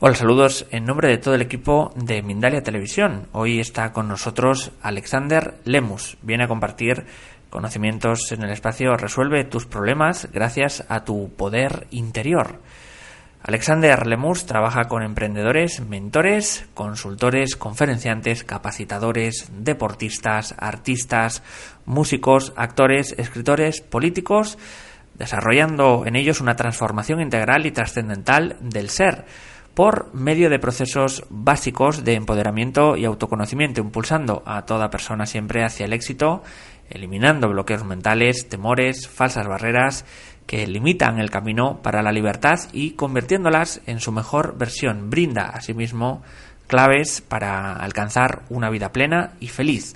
Hola, saludos en nombre de todo el equipo de Mindalia Televisión. Hoy está con nosotros Alexander Lemus. Viene a compartir conocimientos en el espacio Resuelve tus problemas gracias a tu poder interior. Alexander Lemus trabaja con emprendedores, mentores, consultores, conferenciantes, capacitadores, deportistas, artistas, músicos, actores, escritores, políticos, desarrollando en ellos una transformación integral y trascendental del ser por medio de procesos básicos de empoderamiento y autoconocimiento, impulsando a toda persona siempre hacia el éxito, eliminando bloqueos mentales, temores, falsas barreras que limitan el camino para la libertad y convirtiéndolas en su mejor versión. Brinda asimismo claves para alcanzar una vida plena y feliz.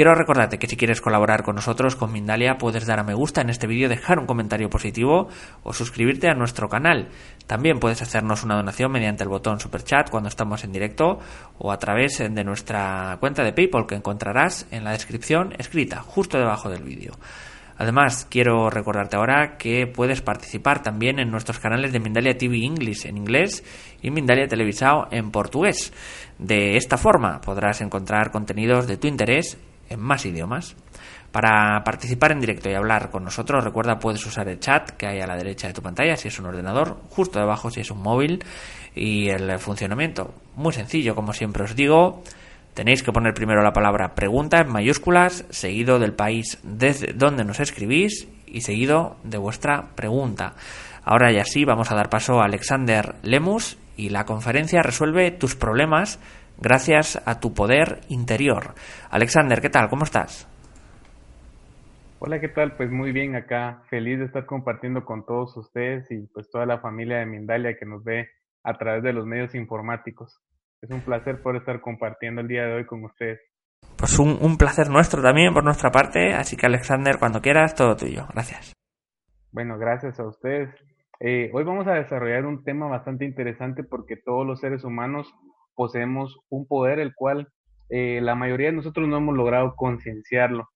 Quiero recordarte que si quieres colaborar con nosotros, con Mindalia, puedes dar a me gusta en este vídeo, dejar un comentario positivo o suscribirte a nuestro canal. También puedes hacernos una donación mediante el botón Super Chat cuando estamos en directo o a través de nuestra cuenta de PayPal que encontrarás en la descripción escrita justo debajo del vídeo. Además, quiero recordarte ahora que puedes participar también en nuestros canales de Mindalia TV English en inglés y Mindalia Televisao en portugués. De esta forma podrás encontrar contenidos de tu interés en más idiomas. Para participar en directo y hablar con nosotros, recuerda puedes usar el chat que hay a la derecha de tu pantalla si es un ordenador, justo debajo si es un móvil y el funcionamiento muy sencillo como siempre os digo. Tenéis que poner primero la palabra pregunta en mayúsculas, seguido del país desde donde nos escribís y seguido de vuestra pregunta. Ahora ya sí, vamos a dar paso a Alexander Lemus y la conferencia resuelve tus problemas gracias a tu poder interior. Alexander, ¿qué tal? ¿Cómo estás? Hola, ¿qué tal? Pues muy bien acá, feliz de estar compartiendo con todos ustedes y pues toda la familia de Mindalia que nos ve a través de los medios informáticos. Es un placer poder estar compartiendo el día de hoy con ustedes. Pues un, placer nuestro también por nuestra parte, así que Alexander, cuando quieras, todo tuyo. Gracias. Bueno, gracias a ustedes. Eh, hoy vamos a desarrollar un tema bastante interesante porque todos los seres humanos poseemos un poder el cual eh, la mayoría de nosotros no hemos logrado concienciarlo.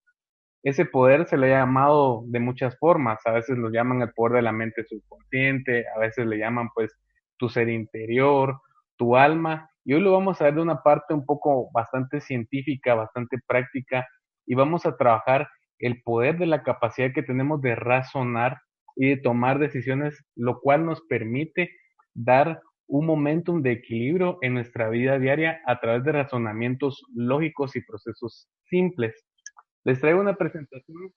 Ese poder se le ha llamado de muchas formas, a veces lo llaman el poder de la mente subconsciente, a veces le llaman pues tu ser interior, tu alma, y hoy lo vamos a ver de una parte un poco bastante científica, bastante práctica, y vamos a trabajar el poder de la capacidad que tenemos de razonar y de tomar decisiones, lo cual nos permite dar un momentum de equilibrio en nuestra vida diaria a través de razonamientos lógicos y procesos simples. Les traigo una presentación.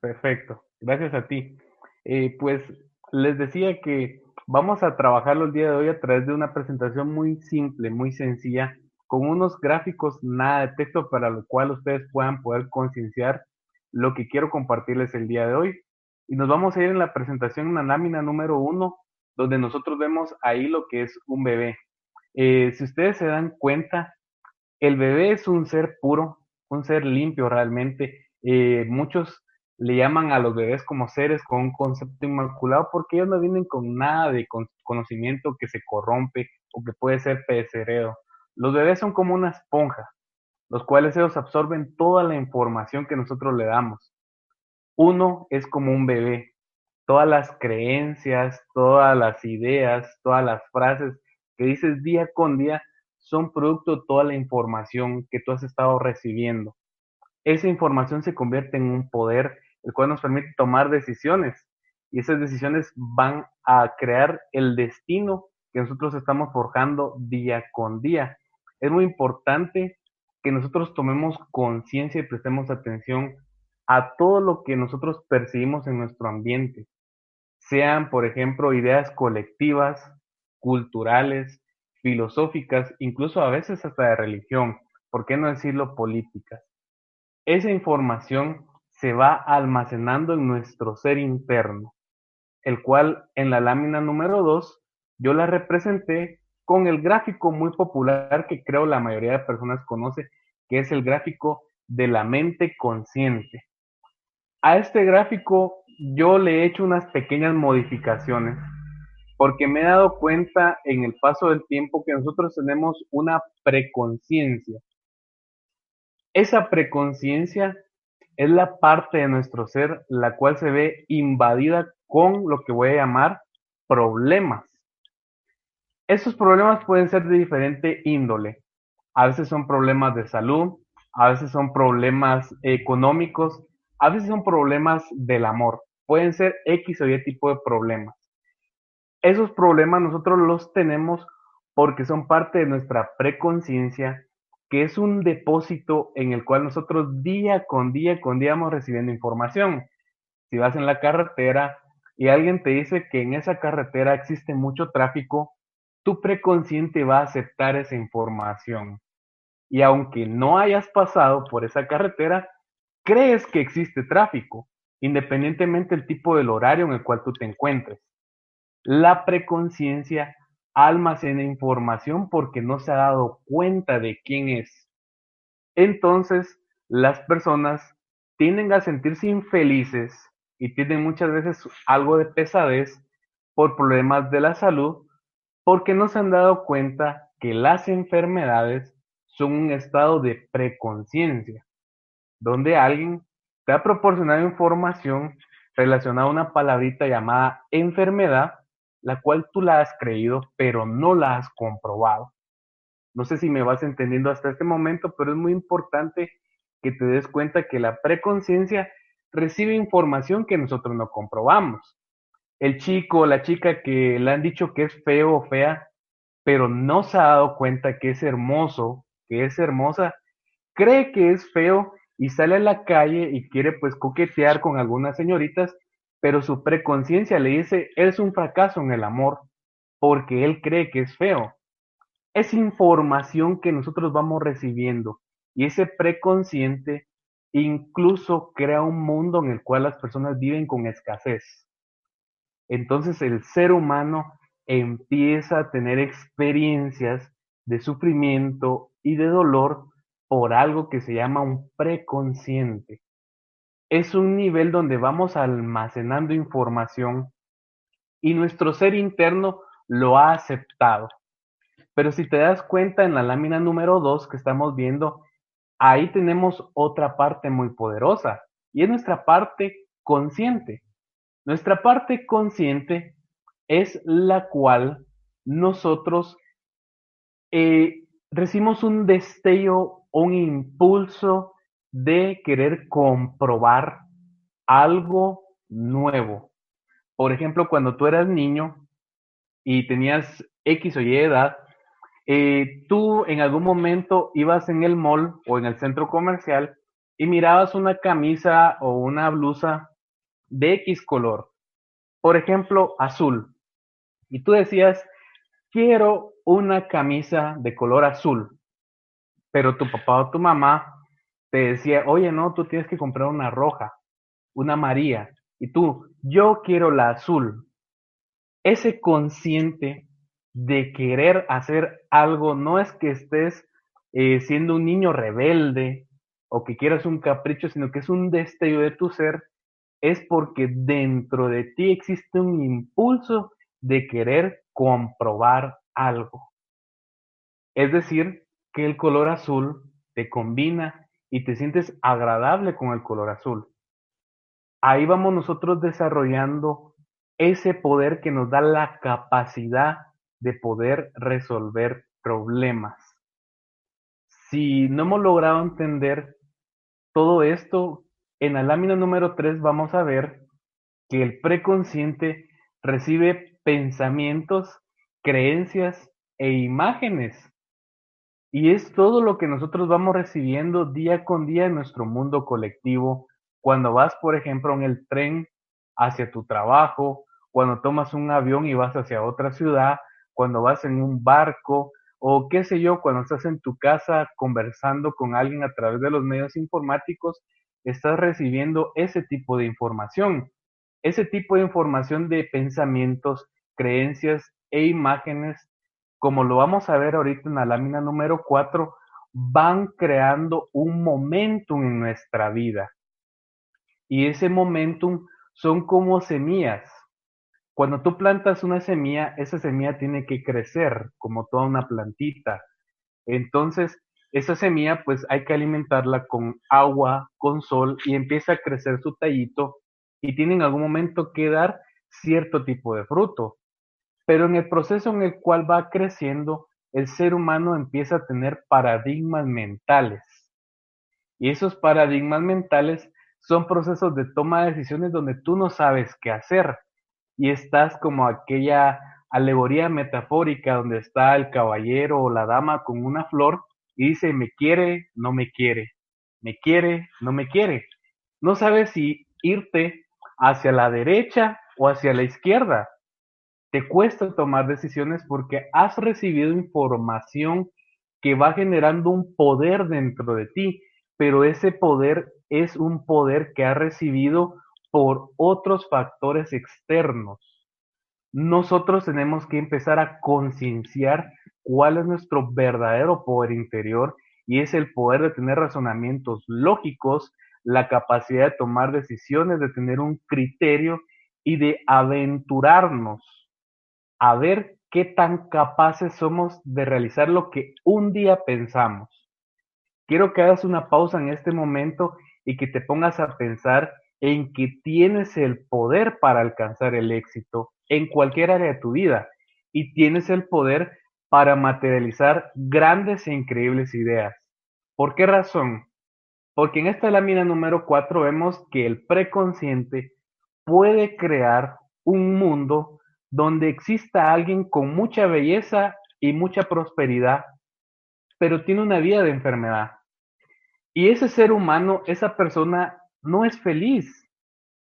Perfecto, gracias a ti. Eh, pues les decía que vamos a trabajarlo el día de hoy a través de una presentación muy simple, muy sencilla, con unos gráficos nada de texto para lo cual ustedes puedan poder concienciar lo que quiero compartirles el día de hoy. Y nos vamos a ir en la presentación en la lámina número uno, donde nosotros vemos ahí lo que es un bebé. Eh, si ustedes se dan cuenta, el bebé es un ser puro, un ser limpio realmente. Eh, muchos le llaman a los bebés como seres con un concepto inmaculado porque ellos no vienen con nada de conocimiento que se corrompe o que puede ser pecereo. Los bebés son como una esponja, los cuales ellos absorben toda la información que nosotros le damos. Uno es como un bebé. Todas las creencias, todas las ideas, todas las frases que dices día con día son producto de toda la información que tú has estado recibiendo. Esa información se convierte en un poder, el cual nos permite tomar decisiones. Y esas decisiones van a crear el destino que nosotros estamos forjando día con día. Es muy importante que nosotros tomemos conciencia y prestemos atención a todo lo que nosotros percibimos en nuestro ambiente, sean, por ejemplo, ideas colectivas, culturales, filosóficas, incluso a veces hasta de religión, ¿por qué no decirlo políticas? Esa información se va almacenando en nuestro ser interno, el cual en la lámina número 2 yo la representé con el gráfico muy popular que creo la mayoría de personas conoce, que es el gráfico de la mente consciente. A este gráfico yo le he hecho unas pequeñas modificaciones porque me he dado cuenta en el paso del tiempo que nosotros tenemos una preconciencia. Esa preconciencia es la parte de nuestro ser la cual se ve invadida con lo que voy a llamar problemas. Esos problemas pueden ser de diferente índole. A veces son problemas de salud, a veces son problemas económicos, a veces son problemas del amor. Pueden ser X o Y tipo de problemas. Esos problemas nosotros los tenemos porque son parte de nuestra preconciencia, que es un depósito en el cual nosotros día con día con día vamos recibiendo información. Si vas en la carretera y alguien te dice que en esa carretera existe mucho tráfico, tu preconsciente va a aceptar esa información. Y aunque no hayas pasado por esa carretera, crees que existe tráfico, independientemente del tipo del horario en el cual tú te encuentres. La preconciencia almacena información porque no se ha dado cuenta de quién es. Entonces, las personas tienden a sentirse infelices y tienen muchas veces algo de pesadez por problemas de la salud porque no se han dado cuenta que las enfermedades son un estado de preconciencia, donde alguien te ha proporcionado información relacionada a una palabrita llamada enfermedad, la cual tú la has creído, pero no la has comprobado. No sé si me vas entendiendo hasta este momento, pero es muy importante que te des cuenta que la preconciencia recibe información que nosotros no comprobamos el chico o la chica que le han dicho que es feo o fea, pero no se ha dado cuenta que es hermoso, que es hermosa, cree que es feo y sale a la calle y quiere pues coquetear con algunas señoritas, pero su preconciencia le dice, es un fracaso en el amor, porque él cree que es feo. Es información que nosotros vamos recibiendo y ese preconsciente incluso crea un mundo en el cual las personas viven con escasez entonces el ser humano empieza a tener experiencias de sufrimiento y de dolor por algo que se llama un preconsciente. Es un nivel donde vamos almacenando información y nuestro ser interno lo ha aceptado. Pero si te das cuenta en la lámina número 2 que estamos viendo, ahí tenemos otra parte muy poderosa y es nuestra parte consciente. Nuestra parte consciente es la cual nosotros eh, recibimos un destello, un impulso de querer comprobar algo nuevo. Por ejemplo, cuando tú eras niño y tenías X o Y edad, eh, tú en algún momento ibas en el mall o en el centro comercial y mirabas una camisa o una blusa de X color, por ejemplo, azul, y tú decías, quiero una camisa de color azul, pero tu papá o tu mamá te decía, oye, no, tú tienes que comprar una roja, una María, y tú, yo quiero la azul. Ese consciente de querer hacer algo no es que estés eh, siendo un niño rebelde o que quieras un capricho, sino que es un destello de tu ser es porque dentro de ti existe un impulso de querer comprobar algo. Es decir, que el color azul te combina y te sientes agradable con el color azul. Ahí vamos nosotros desarrollando ese poder que nos da la capacidad de poder resolver problemas. Si no hemos logrado entender todo esto, en la lámina número 3 vamos a ver que el preconsciente recibe pensamientos, creencias e imágenes. Y es todo lo que nosotros vamos recibiendo día con día en nuestro mundo colectivo. Cuando vas, por ejemplo, en el tren hacia tu trabajo, cuando tomas un avión y vas hacia otra ciudad, cuando vas en un barco o qué sé yo, cuando estás en tu casa conversando con alguien a través de los medios informáticos, estás recibiendo ese tipo de información, ese tipo de información de pensamientos, creencias e imágenes, como lo vamos a ver ahorita en la lámina número 4, van creando un momentum en nuestra vida. Y ese momentum son como semillas. Cuando tú plantas una semilla, esa semilla tiene que crecer como toda una plantita. Entonces, esa semilla pues hay que alimentarla con agua, con sol y empieza a crecer su tallito y tiene en algún momento que dar cierto tipo de fruto. Pero en el proceso en el cual va creciendo, el ser humano empieza a tener paradigmas mentales. Y esos paradigmas mentales son procesos de toma de decisiones donde tú no sabes qué hacer y estás como aquella alegoría metafórica donde está el caballero o la dama con una flor y dice me quiere, no me quiere, me quiere, no me quiere. No sabes si irte hacia la derecha o hacia la izquierda. Te cuesta tomar decisiones porque has recibido información que va generando un poder dentro de ti, pero ese poder es un poder que ha recibido por otros factores externos. Nosotros tenemos que empezar a concienciar cuál es nuestro verdadero poder interior y es el poder de tener razonamientos lógicos, la capacidad de tomar decisiones, de tener un criterio y de aventurarnos a ver qué tan capaces somos de realizar lo que un día pensamos. Quiero que hagas una pausa en este momento y que te pongas a pensar en que tienes el poder para alcanzar el éxito en cualquier área de tu vida y tienes el poder para materializar grandes e increíbles ideas. ¿Por qué razón? Porque en esta lámina número 4 vemos que el preconsciente puede crear un mundo donde exista alguien con mucha belleza y mucha prosperidad, pero tiene una vida de enfermedad. Y ese ser humano, esa persona, no es feliz.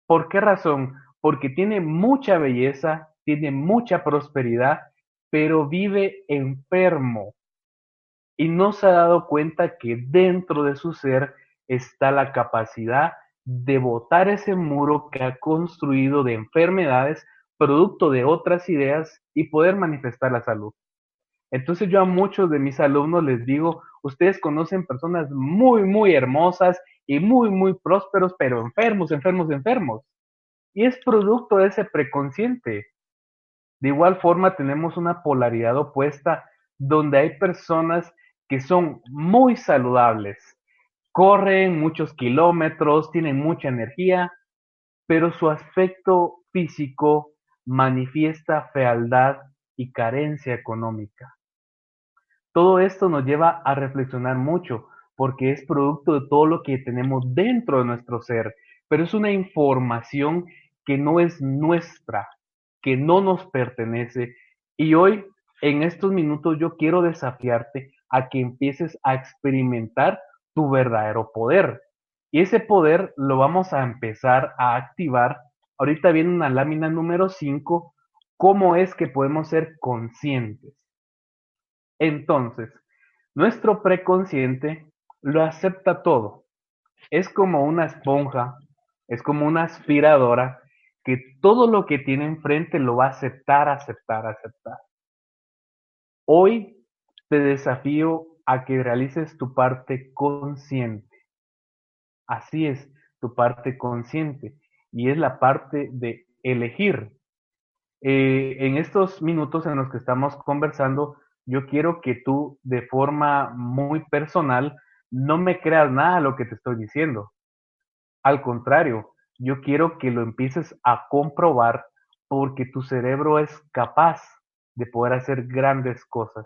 ¿Por qué razón? Porque tiene mucha belleza, tiene mucha prosperidad, pero vive enfermo. Y no se ha dado cuenta que dentro de su ser está la capacidad de botar ese muro que ha construido de enfermedades, producto de otras ideas y poder manifestar la salud. Entonces yo a muchos de mis alumnos les digo, ustedes conocen personas muy, muy hermosas y muy, muy prósperos, pero enfermos, enfermos, enfermos. Y es producto de ese preconsciente. De igual forma tenemos una polaridad opuesta donde hay personas que son muy saludables, corren muchos kilómetros, tienen mucha energía, pero su aspecto físico manifiesta fealdad y carencia económica. Todo esto nos lleva a reflexionar mucho porque es producto de todo lo que tenemos dentro de nuestro ser, pero es una información que no es nuestra, que no nos pertenece. Y hoy, en estos minutos, yo quiero desafiarte a que empieces a experimentar tu verdadero poder. Y ese poder lo vamos a empezar a activar. Ahorita viene una lámina número 5, cómo es que podemos ser conscientes. Entonces, nuestro preconsciente lo acepta todo. Es como una esponja, es como una aspiradora que todo lo que tiene enfrente lo va a aceptar, aceptar, aceptar. Hoy te desafío a que realices tu parte consciente. Así es, tu parte consciente. Y es la parte de elegir. Eh, en estos minutos en los que estamos conversando, yo quiero que tú de forma muy personal no me creas nada de lo que te estoy diciendo. Al contrario, yo quiero que lo empieces a comprobar porque tu cerebro es capaz de poder hacer grandes cosas.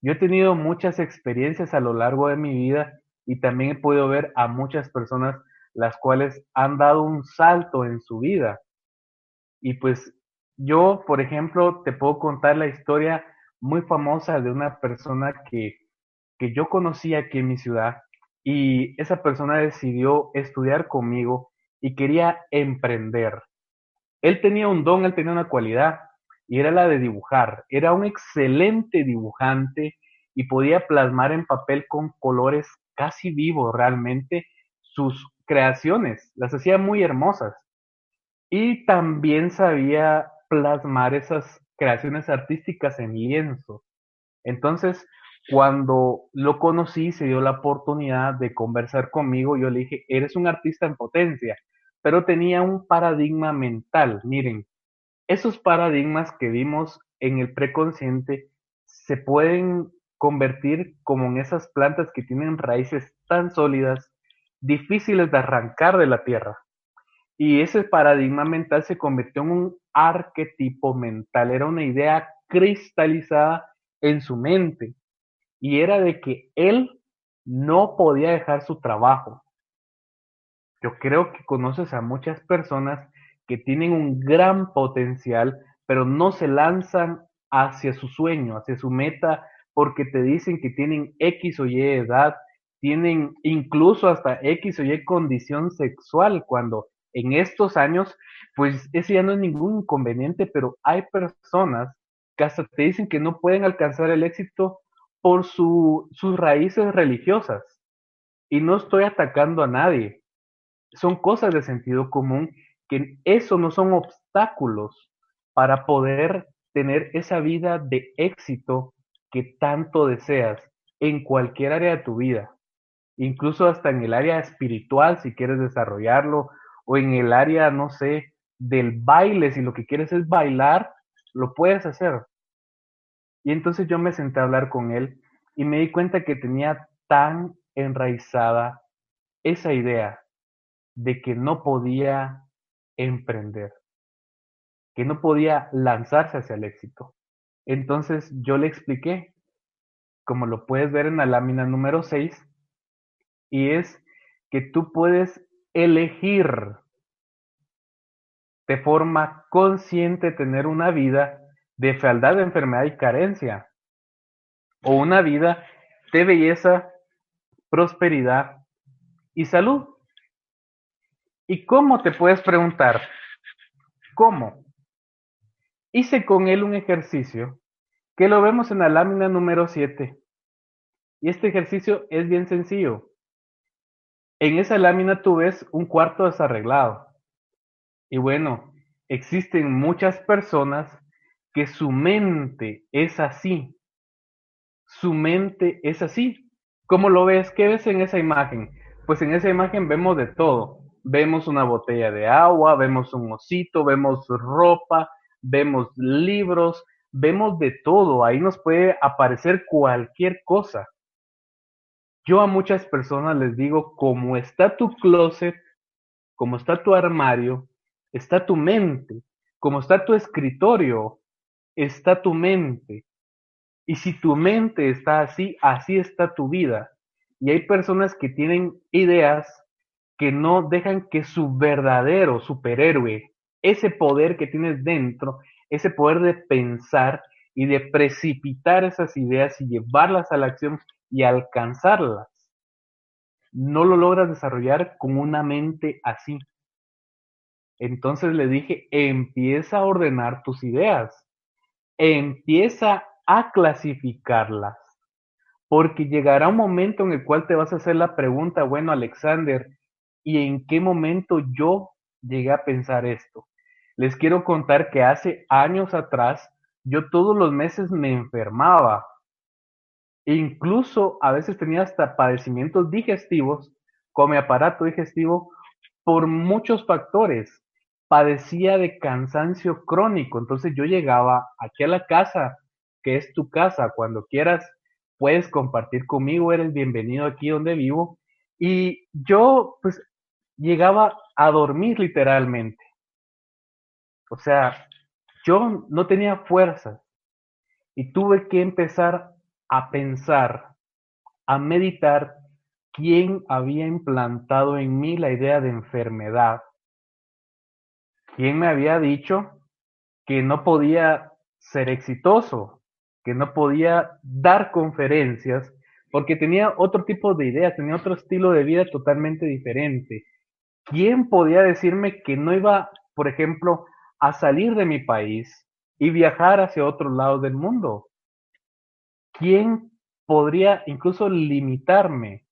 Yo he tenido muchas experiencias a lo largo de mi vida y también he podido ver a muchas personas las cuales han dado un salto en su vida. Y pues yo, por ejemplo, te puedo contar la historia muy famosa de una persona que, que yo conocí aquí en mi ciudad y esa persona decidió estudiar conmigo y quería emprender. Él tenía un don, él tenía una cualidad y era la de dibujar. Era un excelente dibujante y podía plasmar en papel con colores casi vivos realmente sus creaciones. Las hacía muy hermosas. Y también sabía plasmar esas creaciones artísticas en lienzo. Entonces, cuando lo conocí, se dio la oportunidad de conversar conmigo. Yo le dije, eres un artista en potencia, pero tenía un paradigma mental. Miren, esos paradigmas que vimos en el preconsciente se pueden convertir como en esas plantas que tienen raíces tan sólidas, difíciles de arrancar de la tierra. Y ese paradigma mental se convirtió en un arquetipo mental, era una idea cristalizada en su mente. Y era de que él no podía dejar su trabajo. Yo creo que conoces a muchas personas que tienen un gran potencial, pero no se lanzan hacia su sueño, hacia su meta, porque te dicen que tienen X o Y edad, tienen incluso hasta X o Y condición sexual, cuando en estos años, pues ese ya no es ningún inconveniente, pero hay personas que hasta te dicen que no pueden alcanzar el éxito por su, sus raíces religiosas. Y no estoy atacando a nadie. Son cosas de sentido común que eso no son obstáculos para poder tener esa vida de éxito que tanto deseas en cualquier área de tu vida, incluso hasta en el área espiritual si quieres desarrollarlo, o en el área, no sé, del baile, si lo que quieres es bailar, lo puedes hacer. Y entonces yo me senté a hablar con él y me di cuenta que tenía tan enraizada esa idea de que no podía emprender, que no podía lanzarse hacia el éxito. Entonces yo le expliqué, como lo puedes ver en la lámina número 6, y es que tú puedes elegir de forma consciente tener una vida de fealdad, enfermedad y carencia, o una vida de belleza, prosperidad y salud. ¿Y cómo te puedes preguntar? ¿Cómo? Hice con él un ejercicio que lo vemos en la lámina número 7. Y este ejercicio es bien sencillo. En esa lámina tú ves un cuarto desarreglado. Y bueno, existen muchas personas que su mente es así. Su mente es así. ¿Cómo lo ves? ¿Qué ves en esa imagen? Pues en esa imagen vemos de todo. Vemos una botella de agua, vemos un osito, vemos ropa, vemos libros, vemos de todo. Ahí nos puede aparecer cualquier cosa. Yo a muchas personas les digo, como está tu closet, como está tu armario, está tu mente, como está tu escritorio, está tu mente. Y si tu mente está así, así está tu vida. Y hay personas que tienen ideas que no dejan que su verdadero superhéroe, ese poder que tienes dentro, ese poder de pensar y de precipitar esas ideas y llevarlas a la acción, y alcanzarlas. No lo logras desarrollar con una mente así. Entonces le dije, empieza a ordenar tus ideas, empieza a clasificarlas, porque llegará un momento en el cual te vas a hacer la pregunta, bueno, Alexander, ¿y en qué momento yo llegué a pensar esto? Les quiero contar que hace años atrás yo todos los meses me enfermaba e incluso a veces tenía hasta padecimientos digestivos con mi aparato digestivo por muchos factores. Padecía de cansancio crónico, entonces yo llegaba aquí a la casa, que es tu casa, cuando quieras puedes compartir conmigo, eres bienvenido aquí donde vivo. Y yo pues llegaba a dormir literalmente. O sea, yo no tenía fuerzas y tuve que empezar a pensar, a meditar quién había implantado en mí la idea de enfermedad. ¿Quién me había dicho que no podía ser exitoso, que no podía dar conferencias, porque tenía otro tipo de ideas, tenía otro estilo de vida totalmente diferente? ¿Quién podía decirme que no iba, por ejemplo, a salir de mi país y viajar hacia otro lado del mundo? ¿quién podría incluso limitarme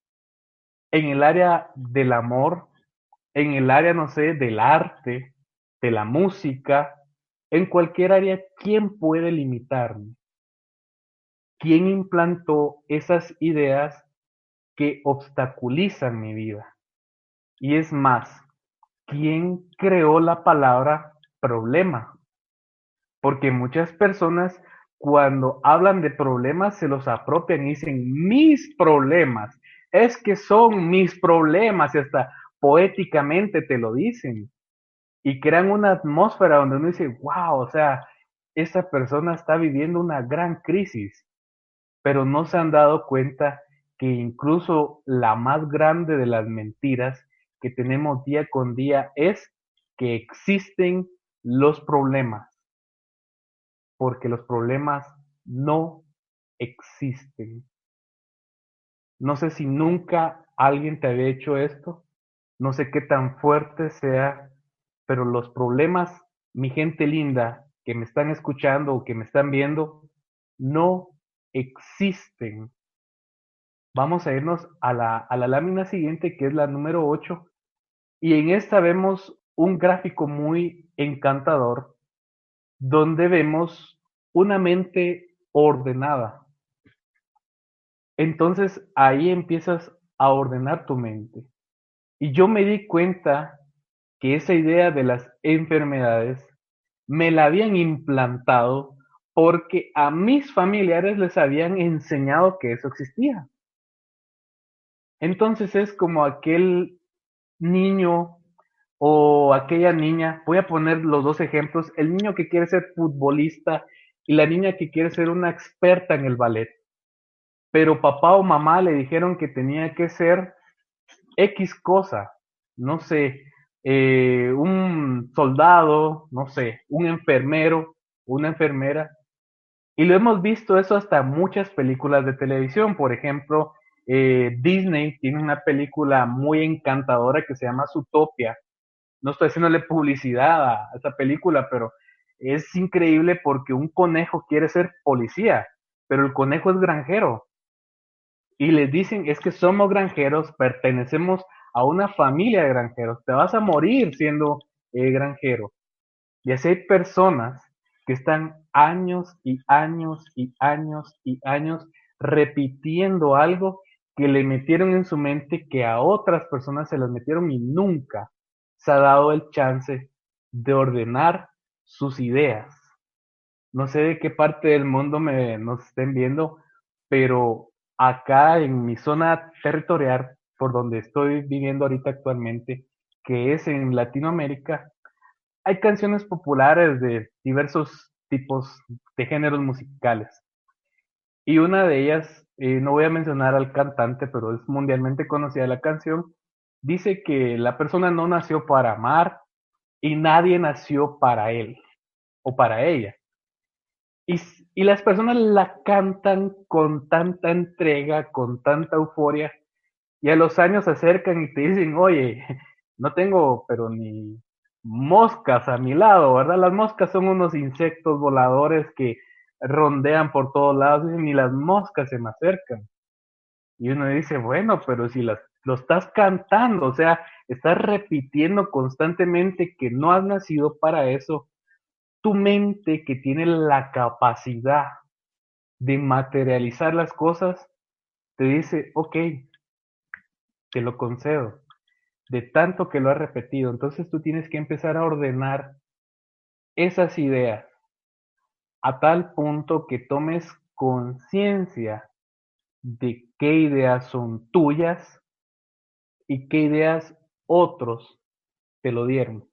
en el área del amor, en el área, no sé, del arte, de la música, en cualquier área, ¿quién puede limitarme? ¿Quién implantó esas ideas que obstaculizan mi vida? Y es más, ¿quién creó la palabra problema? Porque muchas personas cuando hablan de problemas se los apropian y dicen mis problemas. Es que son mis problemas y hasta poéticamente te lo dicen. Y crean una atmósfera donde uno dice, wow, o sea, esa persona está viviendo una gran crisis, pero no se han dado cuenta que incluso la más grande de las mentiras que tenemos día con día es que existen los problemas, porque los problemas no existen. No sé si nunca alguien te había hecho esto, no sé qué tan fuerte sea, pero los problemas, mi gente linda, que me están escuchando o que me están viendo, no existen. Vamos a irnos a la, a la lámina siguiente, que es la número 8, y en esta vemos un gráfico muy encantador, donde vemos una mente ordenada. Entonces ahí empiezas a ordenar tu mente. Y yo me di cuenta que esa idea de las enfermedades me la habían implantado porque a mis familiares les habían enseñado que eso existía. Entonces es como aquel niño o aquella niña, voy a poner los dos ejemplos, el niño que quiere ser futbolista y la niña que quiere ser una experta en el ballet. Pero papá o mamá le dijeron que tenía que ser X cosa, no sé, eh, un soldado, no sé, un enfermero, una enfermera. Y lo hemos visto eso hasta muchas películas de televisión. Por ejemplo, eh, Disney tiene una película muy encantadora que se llama Zootopia. No estoy haciéndole publicidad a esa película, pero es increíble porque un conejo quiere ser policía, pero el conejo es granjero. Y les dicen, es que somos granjeros, pertenecemos a una familia de granjeros, te vas a morir siendo eh, granjero. Y así hay personas que están años y años y años y años repitiendo algo que le metieron en su mente que a otras personas se las metieron y nunca se ha dado el chance de ordenar sus ideas. No sé de qué parte del mundo me, nos estén viendo, pero acá en mi zona territorial, por donde estoy viviendo ahorita actualmente, que es en Latinoamérica, hay canciones populares de diversos tipos de géneros musicales. Y una de ellas, eh, no voy a mencionar al cantante, pero es mundialmente conocida la canción, dice que la persona no nació para amar y nadie nació para él o para ella. Y, y las personas la cantan con tanta entrega, con tanta euforia, y a los años se acercan y te dicen, oye, no tengo, pero ni moscas a mi lado, ¿verdad? Las moscas son unos insectos voladores que rondean por todos lados y ni las moscas se me acercan. Y uno dice, bueno, pero si las, lo estás cantando, o sea, estás repitiendo constantemente que no has nacido para eso, tu mente que tiene la capacidad de materializar las cosas, te dice, ok, te lo concedo, de tanto que lo has repetido. Entonces tú tienes que empezar a ordenar esas ideas a tal punto que tomes conciencia de qué ideas son tuyas y qué ideas otros te lo dieron.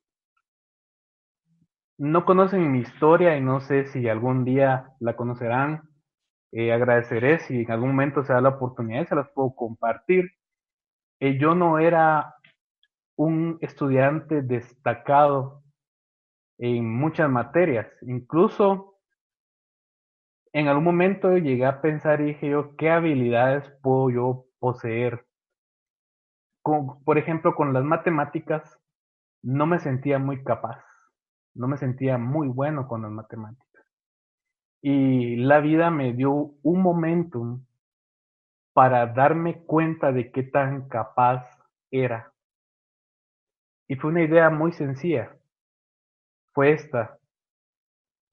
No conocen mi historia y no sé si algún día la conocerán. Eh, agradeceré si en algún momento se da la oportunidad y se las puedo compartir. Eh, yo no era un estudiante destacado en muchas materias. Incluso en algún momento llegué a pensar y dije yo, ¿qué habilidades puedo yo poseer? por ejemplo, con las matemáticas no me sentía muy capaz, no me sentía muy bueno con las matemáticas. Y la vida me dio un momentum para darme cuenta de qué tan capaz era. Y fue una idea muy sencilla. Fue esta.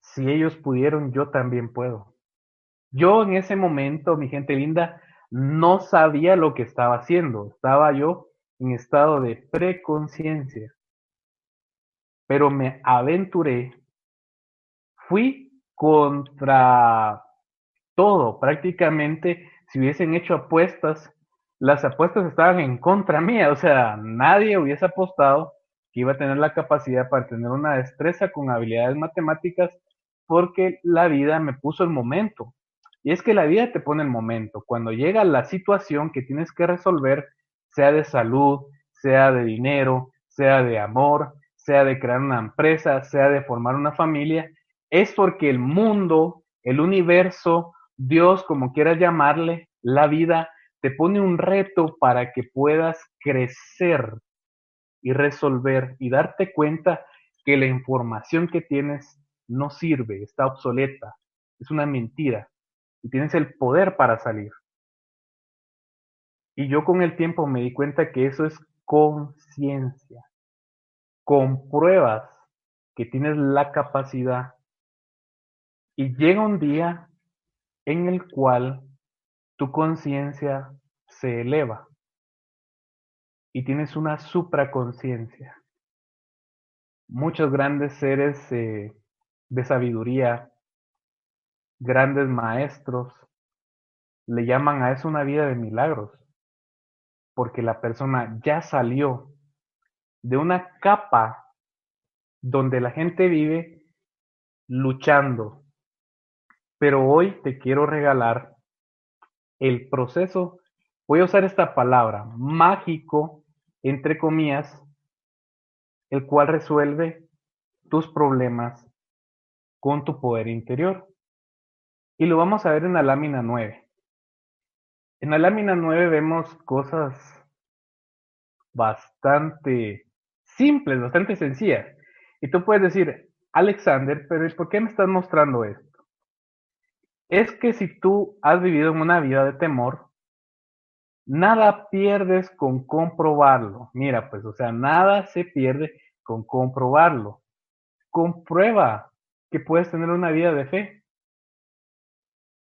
Si ellos pudieron, yo también puedo. Yo en ese momento, mi gente linda, no sabía lo que estaba haciendo. Estaba yo en estado de preconciencia. Pero me aventuré, fui contra todo. Prácticamente, si hubiesen hecho apuestas, las apuestas estaban en contra mía. O sea, nadie hubiese apostado que iba a tener la capacidad para tener una destreza con habilidades matemáticas porque la vida me puso el momento. Y es que la vida te pone el momento. Cuando llega la situación que tienes que resolver, sea de salud, sea de dinero, sea de amor, sea de crear una empresa, sea de formar una familia, es porque el mundo, el universo, Dios, como quieras llamarle, la vida, te pone un reto para que puedas crecer y resolver y darte cuenta que la información que tienes no sirve, está obsoleta, es una mentira y tienes el poder para salir. Y yo con el tiempo me di cuenta que eso es conciencia. Compruebas que tienes la capacidad y llega un día en el cual tu conciencia se eleva y tienes una supraconciencia. Muchos grandes seres eh, de sabiduría, grandes maestros, le llaman a eso una vida de milagros, porque la persona ya salió de una capa donde la gente vive luchando. Pero hoy te quiero regalar el proceso, voy a usar esta palabra, mágico, entre comillas, el cual resuelve tus problemas con tu poder interior. Y lo vamos a ver en la lámina 9. En la lámina 9 vemos cosas bastante simples, bastante sencillas. Y tú puedes decir, Alexander, pero ¿por qué me estás mostrando esto? Es que si tú has vivido en una vida de temor, nada pierdes con comprobarlo. Mira, pues, o sea, nada se pierde con comprobarlo. Comprueba que puedes tener una vida de fe.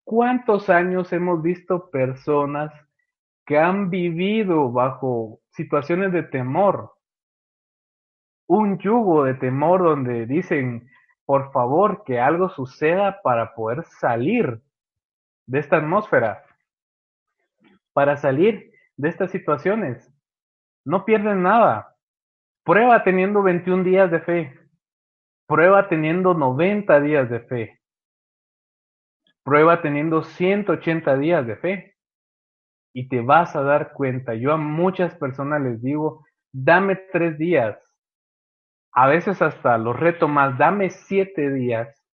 ¿Cuántos años hemos visto personas que han vivido bajo situaciones de temor? Un yugo de temor donde dicen, por favor, que algo suceda para poder salir de esta atmósfera, para salir de estas situaciones. No pierden nada. Prueba teniendo 21 días de fe. Prueba teniendo 90 días de fe. Prueba teniendo 180 días de fe. Y te vas a dar cuenta. Yo a muchas personas les digo, dame tres días. A veces hasta los reto más, dame siete días.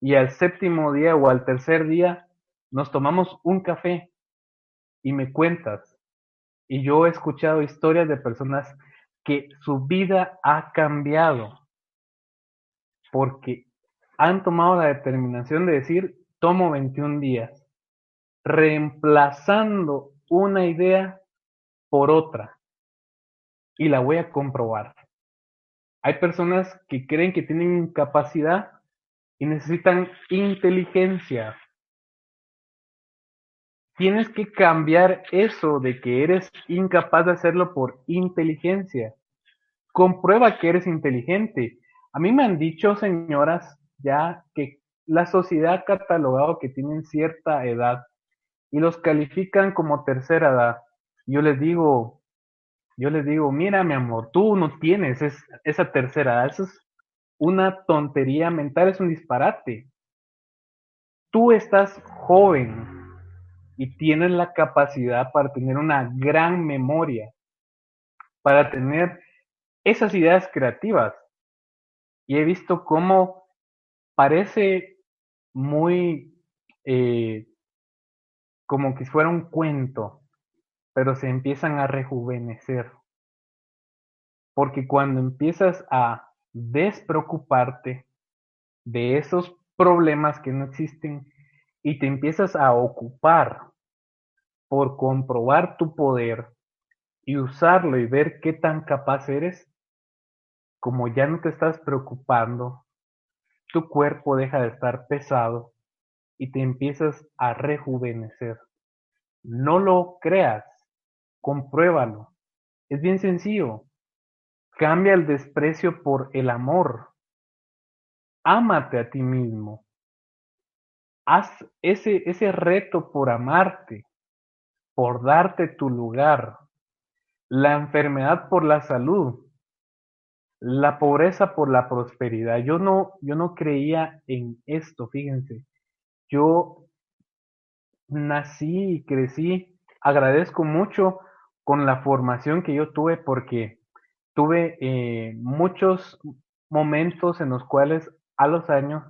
Y al séptimo día o al tercer día nos tomamos un café y me cuentas. Y yo he escuchado historias de personas que su vida ha cambiado porque han tomado la determinación de decir, tomo 21 días, reemplazando una idea por otra y la voy a comprobar. Hay personas que creen que tienen capacidad y necesitan inteligencia. Tienes que cambiar eso de que eres incapaz de hacerlo por inteligencia. Comprueba que eres inteligente. A mí me han dicho, señoras, ya que la sociedad ha catalogado que tienen cierta edad y los califican como tercera edad. Yo les digo, yo les digo, mira mi amor, tú no tienes esa tercera edad, eso es una tontería mental, es un disparate. Tú estás joven y tienes la capacidad para tener una gran memoria, para tener esas ideas creativas y he visto cómo parece muy eh, como que fuera un cuento, pero se empiezan a rejuvenecer. Porque cuando empiezas a despreocuparte de esos problemas que no existen y te empiezas a ocupar por comprobar tu poder y usarlo y ver qué tan capaz eres, como ya no te estás preocupando, tu cuerpo deja de estar pesado y te empiezas a rejuvenecer. No lo creas, compruébalo. Es bien sencillo. Cambia el desprecio por el amor. Ámate a ti mismo. haz ese, ese reto por amarte, por darte tu lugar, la enfermedad por la salud, la pobreza por la prosperidad. Yo no, yo no creía en esto, fíjense. Yo nací y crecí, agradezco mucho con la formación que yo tuve porque tuve eh, muchos momentos en los cuales a los años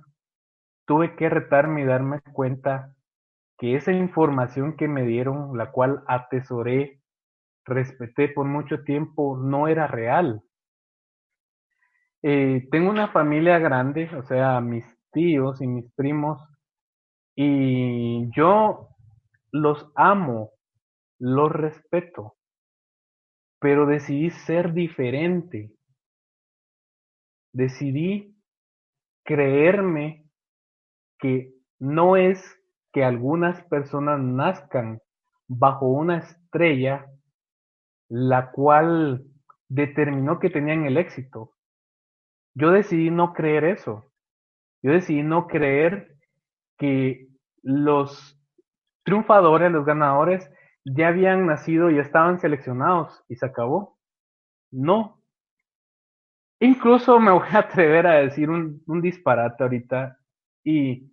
tuve que retarme y darme cuenta que esa información que me dieron, la cual atesoré, respeté por mucho tiempo, no era real. Eh, tengo una familia grande, o sea, mis tíos y mis primos, y yo los amo, los respeto, pero decidí ser diferente. Decidí creerme que no es que algunas personas nazcan bajo una estrella la cual determinó que tenían el éxito. Yo decidí no creer eso. Yo decidí no creer que los triunfadores, los ganadores, ya habían nacido y estaban seleccionados y se acabó. No. Incluso me voy a atrever a decir un, un disparate ahorita y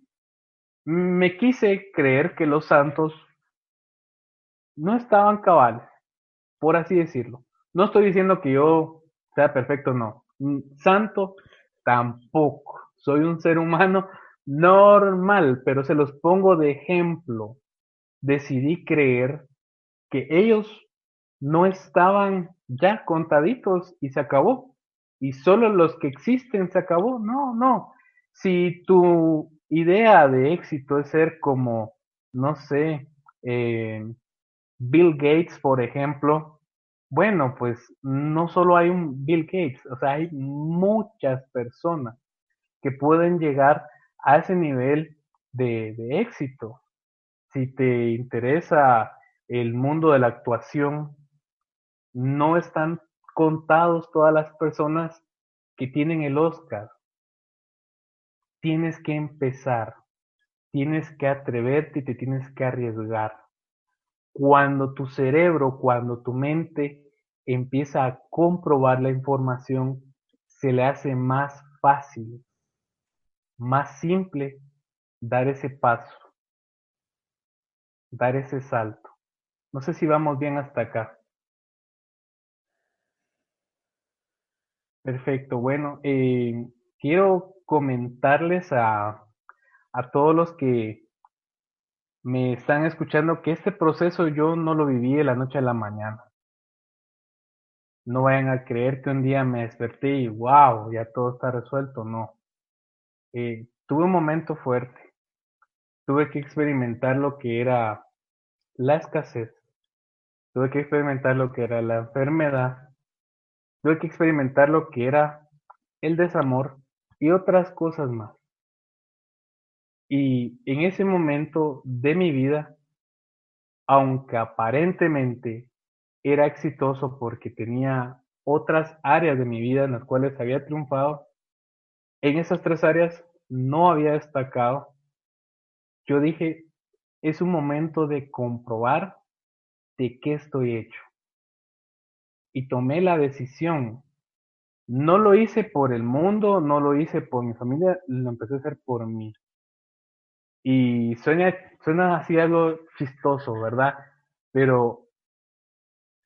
me quise creer que los santos no estaban cabales, por así decirlo. No estoy diciendo que yo sea perfecto, no. Santo tampoco. Soy un ser humano normal, pero se los pongo de ejemplo. Decidí creer que ellos no estaban ya contaditos y se acabó. Y solo los que existen se acabó. No, no. Si tu idea de éxito es ser como, no sé, eh, Bill Gates, por ejemplo, bueno, pues no solo hay un Bill Gates, o sea, hay muchas personas que pueden llegar a ese nivel de, de éxito. Si te interesa el mundo de la actuación, no están contados todas las personas que tienen el Oscar. Tienes que empezar, tienes que atreverte y te tienes que arriesgar. Cuando tu cerebro, cuando tu mente empieza a comprobar la información, se le hace más fácil, más simple dar ese paso, dar ese salto. No sé si vamos bien hasta acá. Perfecto, bueno, eh, quiero comentarles a, a todos los que me están escuchando que este proceso yo no lo viví de la noche a la mañana. No vayan a creer que un día me desperté y wow, ya todo está resuelto. No. Eh, tuve un momento fuerte. Tuve que experimentar lo que era la escasez, Tuve que experimentar lo que era la enfermedad. Tuve que experimentar lo que era el desamor y otras cosas más. Y en ese momento de mi vida, aunque aparentemente era exitoso porque tenía otras áreas de mi vida en las cuales había triunfado, en esas tres áreas no había destacado. Yo dije, es un momento de comprobar de qué estoy hecho. Y tomé la decisión. No lo hice por el mundo, no lo hice por mi familia, lo empecé a hacer por mí. Y suena, suena así algo chistoso, ¿verdad? Pero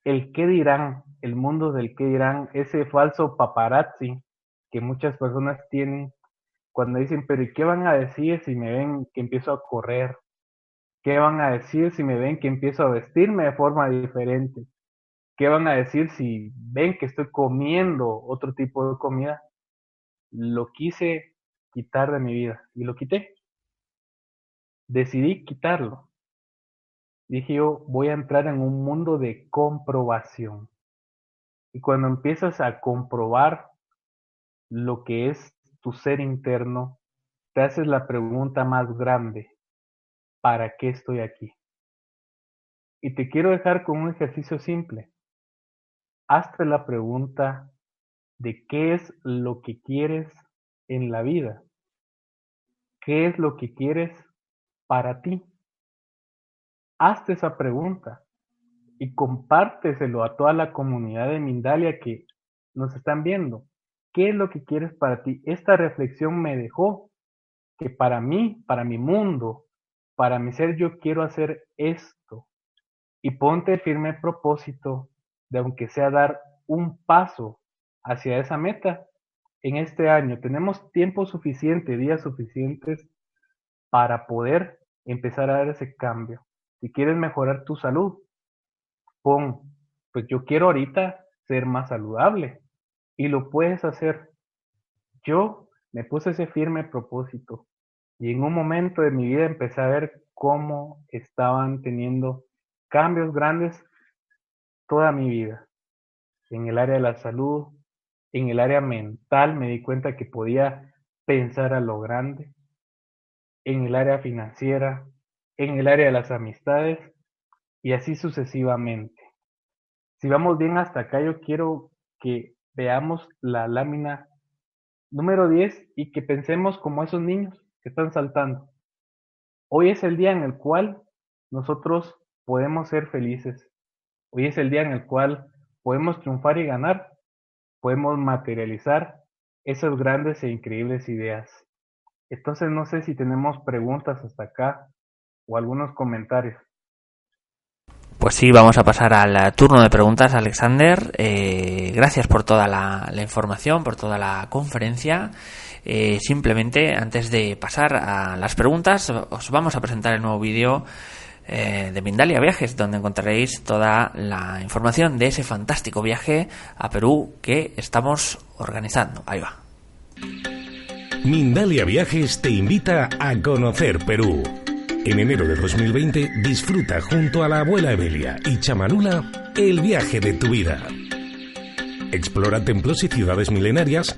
el qué dirán, el mundo del qué dirán, ese falso paparazzi que muchas personas tienen cuando dicen, pero ¿y qué van a decir si me ven que empiezo a correr? ¿Qué van a decir si me ven que empiezo a vestirme de forma diferente? ¿Qué van a decir si ven que estoy comiendo otro tipo de comida? Lo quise quitar de mi vida y lo quité. Decidí quitarlo. Dije yo, voy a entrar en un mundo de comprobación. Y cuando empiezas a comprobar lo que es tu ser interno, te haces la pregunta más grande. ¿Para qué estoy aquí? Y te quiero dejar con un ejercicio simple. Hazte la pregunta de qué es lo que quieres en la vida. ¿Qué es lo que quieres para ti? Hazte esa pregunta y compárteselo a toda la comunidad de Mindalia que nos están viendo. ¿Qué es lo que quieres para ti? Esta reflexión me dejó que para mí, para mi mundo, para mi ser, yo quiero hacer esto. Y ponte el firme propósito de aunque sea dar un paso hacia esa meta en este año. Tenemos tiempo suficiente, días suficientes para poder empezar a dar ese cambio. Si quieres mejorar tu salud, pon, pues yo quiero ahorita ser más saludable y lo puedes hacer. Yo me puse ese firme propósito y en un momento de mi vida empecé a ver cómo estaban teniendo cambios grandes toda mi vida. En el área de la salud, en el área mental me di cuenta que podía pensar a lo grande. En el área financiera, en el área de las amistades y así sucesivamente. Si vamos bien hasta acá, yo quiero que veamos la lámina número 10 y que pensemos como esos niños que están saltando. Hoy es el día en el cual nosotros podemos ser felices. Hoy es el día en el cual podemos triunfar y ganar. Podemos materializar esas grandes e increíbles ideas. Entonces no sé si tenemos preguntas hasta acá o algunos comentarios. Pues sí, vamos a pasar al turno de preguntas, Alexander. Eh, gracias por toda la, información, por toda la conferencia. Eh, simplemente, antes de pasar a las preguntas, os vamos a presentar el nuevo vídeo eh, de Mindalia Viajes, donde encontraréis toda la información de ese fantástico viaje a Perú que estamos organizando. Ahí va. Mindalia Viajes te invita a conocer Perú. En enero de 2020 disfruta junto a la abuela Evelia y Chamanula el viaje de tu vida. Explora templos y ciudades milenarias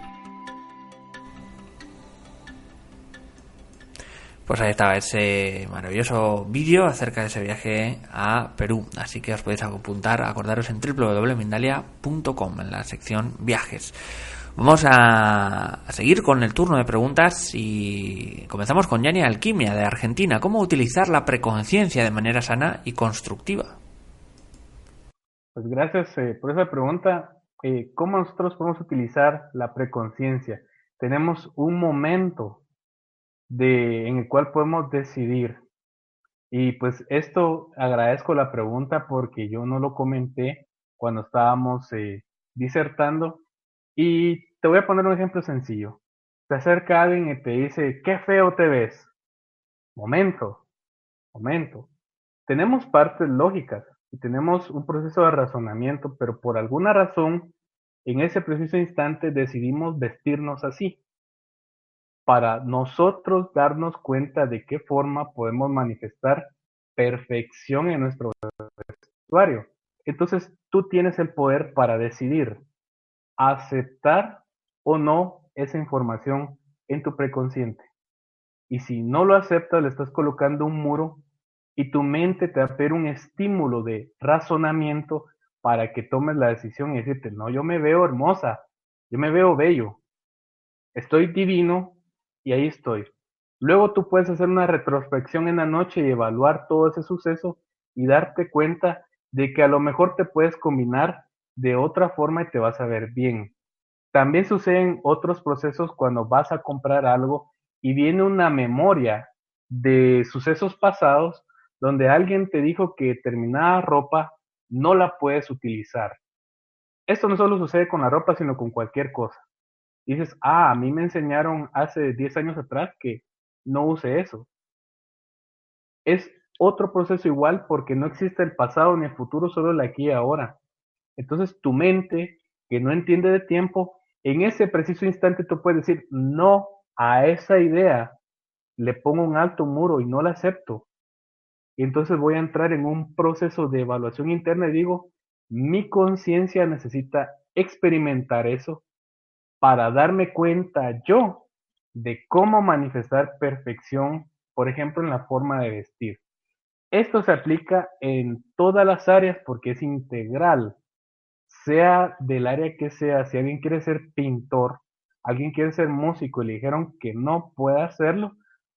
Pues ahí estaba ese maravilloso vídeo acerca de ese viaje a Perú. Así que os podéis apuntar, acordaros en www.mindalia.com en la sección viajes. Vamos a, seguir con el turno de preguntas y comenzamos con Yani Alquimia de Argentina. ¿Cómo utilizar la preconciencia de manera sana y constructiva? Pues gracias eh, por esa pregunta. Eh, ¿Cómo nosotros podemos utilizar la preconciencia? Tenemos un momento de, en el cual podemos decidir. Y pues esto agradezco la pregunta porque yo no lo comenté cuando estábamos eh, disertando y te voy a poner un ejemplo sencillo. Te acerca alguien y te dice, qué feo te ves. Momento, momento. Tenemos partes lógicas y tenemos un proceso de razonamiento, pero por alguna razón, en ese preciso instante decidimos vestirnos así, para nosotros darnos cuenta de qué forma podemos manifestar perfección en nuestro vestuario. Entonces, tú tienes el poder para decidir aceptar o no esa información en tu preconsciente. Y si no lo aceptas, le estás colocando un muro y tu mente te va a pedir un estímulo de razonamiento para que tomes la decisión y decirte, no, yo me veo hermosa, yo me veo bello, estoy divino y ahí estoy. Luego tú puedes hacer una retrospección en la noche y evaluar todo ese suceso y darte cuenta de que a lo mejor te puedes combinar de otra forma y te vas a ver bien. También suceden otros procesos cuando vas a comprar algo y viene una memoria de sucesos pasados donde alguien te dijo que determinada ropa no la puedes utilizar. Esto no solo sucede con la ropa, sino con cualquier cosa. Dices, ah, a mí me enseñaron hace 10 años atrás que no use eso. Es otro proceso igual porque no existe el pasado ni el futuro, solo el aquí y ahora. Entonces tu mente, que no entiende de tiempo, en ese preciso instante tú puedes decir no a esa idea, le pongo un alto muro y no la acepto. y entonces voy a entrar en un proceso de evaluación interna y digo, mi conciencia necesita experimentar eso para darme cuenta yo de cómo manifestar perfección, por ejemplo, en la forma de vestir. Esto se aplica en todas las áreas porque es integral, sea del área que sea, si alguien quiere ser pintor, alguien quiere ser músico y le dijeron que no puede hacerlo,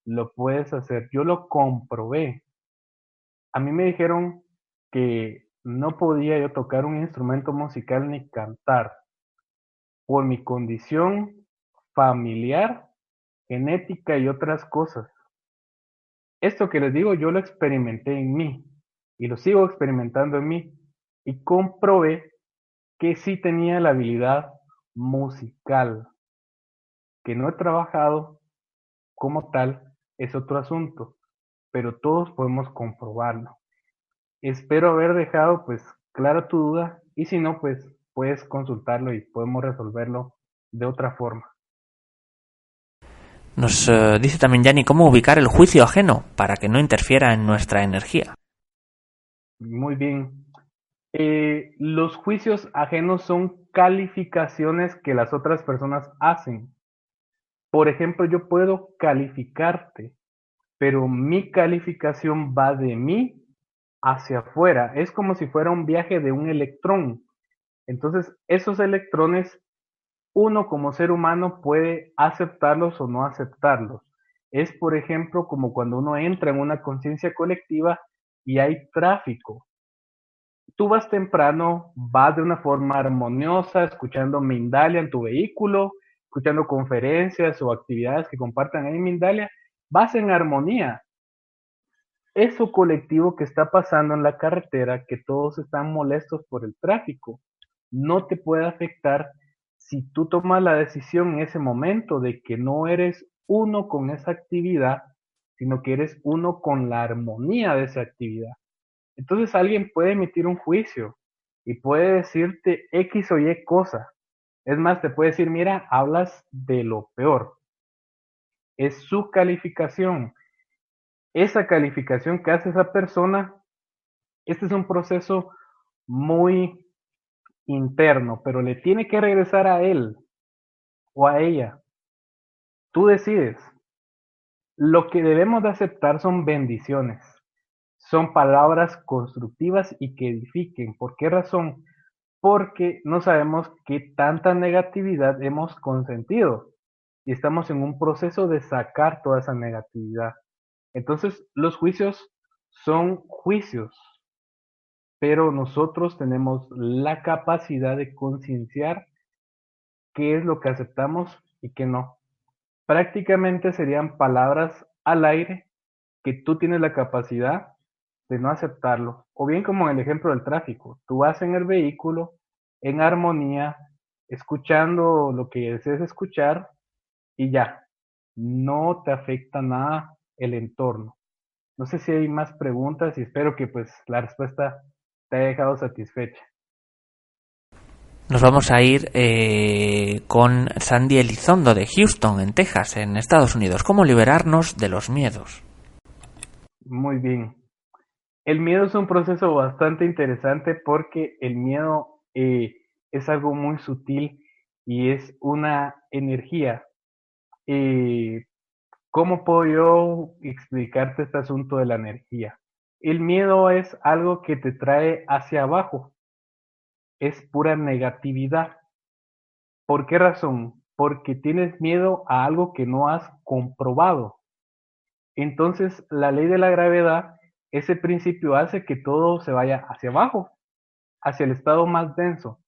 lo puedes hacer. Yo lo comprobé. A mí me dijeron que no podía yo tocar un instrumento musical ni cantar por mi condición familiar, genética y otras cosas. Esto que les digo yo lo experimenté en mí y lo sigo experimentando en mí y comprobé que sí tenía la habilidad musical, que no he trabajado como tal, es otro asunto, pero todos podemos comprobarlo. Espero haber dejado pues clara tu duda y si no pues puedes consultarlo y podemos resolverlo de otra forma. Nos eh, dice también Yanni cómo ubicar el juicio ajeno para que no interfiera en nuestra energía. Muy bien. Eh, los juicios ajenos son calificaciones que las otras personas hacen. Por ejemplo, yo puedo calificarte, pero mi calificación va de mí hacia afuera. Es como si fuera un viaje de un electrón. Entonces, esos electrones, uno como ser humano puede aceptarlos o no aceptarlos. Es, por ejemplo, como cuando uno entra en una conciencia colectiva y hay tráfico. Tú vas temprano, vas de una forma armoniosa, escuchando Mindalia en tu vehículo, escuchando conferencias o actividades que compartan ahí en Mindalia, vas en armonía. Eso colectivo que está pasando en la carretera, que todos están molestos por el tráfico, no te puede afectar si tú tomas la decisión en ese momento de que no eres uno con esa actividad, sino que eres uno con la armonía de esa actividad. Entonces alguien puede emitir un juicio y puede decirte X o Y cosa. Es más, te puede decir, mira, hablas de lo peor. Es su calificación. Esa calificación que hace esa persona, este es un proceso muy interno, pero le tiene que regresar a él o a ella. Tú decides. Lo que debemos de aceptar son bendiciones, son palabras constructivas y que edifiquen. ¿Por qué razón? Porque no sabemos qué tanta negatividad hemos consentido y estamos en un proceso de sacar toda esa negatividad. Entonces, los juicios son juicios, pero nosotros tenemos la capacidad de concienciar qué es lo que aceptamos y qué no. Prácticamente serían palabras al aire que tú tienes la capacidad de no aceptarlo. O bien como en el ejemplo del tráfico, tú vas en el vehículo en armonía, escuchando lo que desees escuchar y ya, no te afecta nada el entorno. No sé si hay más preguntas y espero que pues la respuesta te haya dejado satisfecha. Nos vamos a ir eh, con Sandy Elizondo de Houston, en Texas, en Estados Unidos. ¿Cómo liberarnos de los miedos? Muy bien. El miedo es un proceso bastante interesante porque el miedo eh, es algo muy sutil y es una energía. Eh, ¿Cómo puedo yo explicarte este asunto de la energía? El miedo es algo que te trae hacia abajo, es pura negatividad. ¿Por qué razón? Porque tienes miedo a algo que no has comprobado. Entonces, la ley de la gravedad, ese principio hace que todo se vaya hacia abajo, hacia el estado más denso.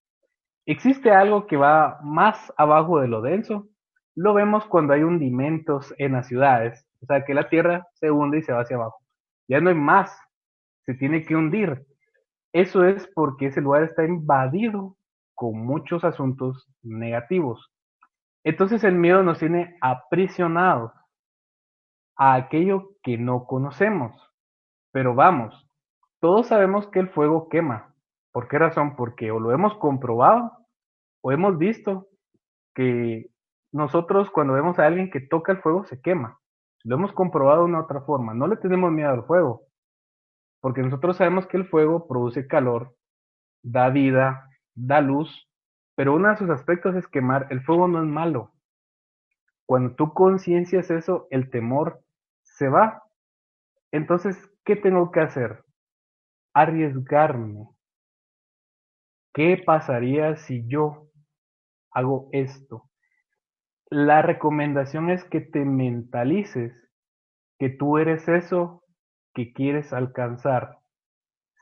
¿Existe algo que va más abajo de lo denso? Lo vemos cuando hay hundimentos en las ciudades, o sea que la tierra se hunde y se va hacia abajo. Ya no hay más, se tiene que hundir. Eso es porque ese lugar está invadido con muchos asuntos negativos. Entonces el miedo nos tiene aprisionados a aquello que no conocemos. Pero vamos, todos sabemos que el fuego quema. ¿Por qué razón? Porque o lo hemos comprobado o hemos visto que nosotros cuando vemos a alguien que toca el fuego se quema. Lo hemos comprobado de una otra forma. No le tenemos miedo al fuego. Porque nosotros sabemos que el fuego produce calor, da vida, da luz, pero uno de sus aspectos es quemar. El fuego no es malo. Cuando tú conciencias eso, el temor se va. Entonces, ¿qué tengo que hacer? Arriesgarme. ¿Qué pasaría si yo hago esto? La recomendación es que te mentalices que tú eres eso que quieres alcanzar.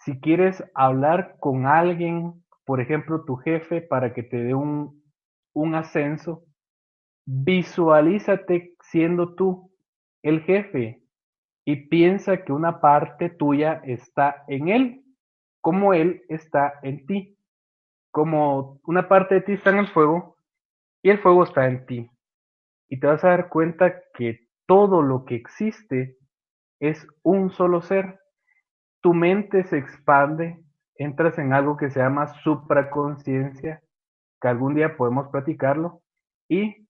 Si quieres hablar con alguien, por ejemplo, tu jefe, para que te dé un, un ascenso, visualízate siendo tú el jefe y piensa que una parte tuya está en él, como él está en ti. Como una parte de ti está en el fuego y el fuego está en ti. Y te vas a dar cuenta que todo lo que existe es un solo ser. Tu mente se expande, entras en algo que se llama supraconciencia, que algún día podemos platicarlo, y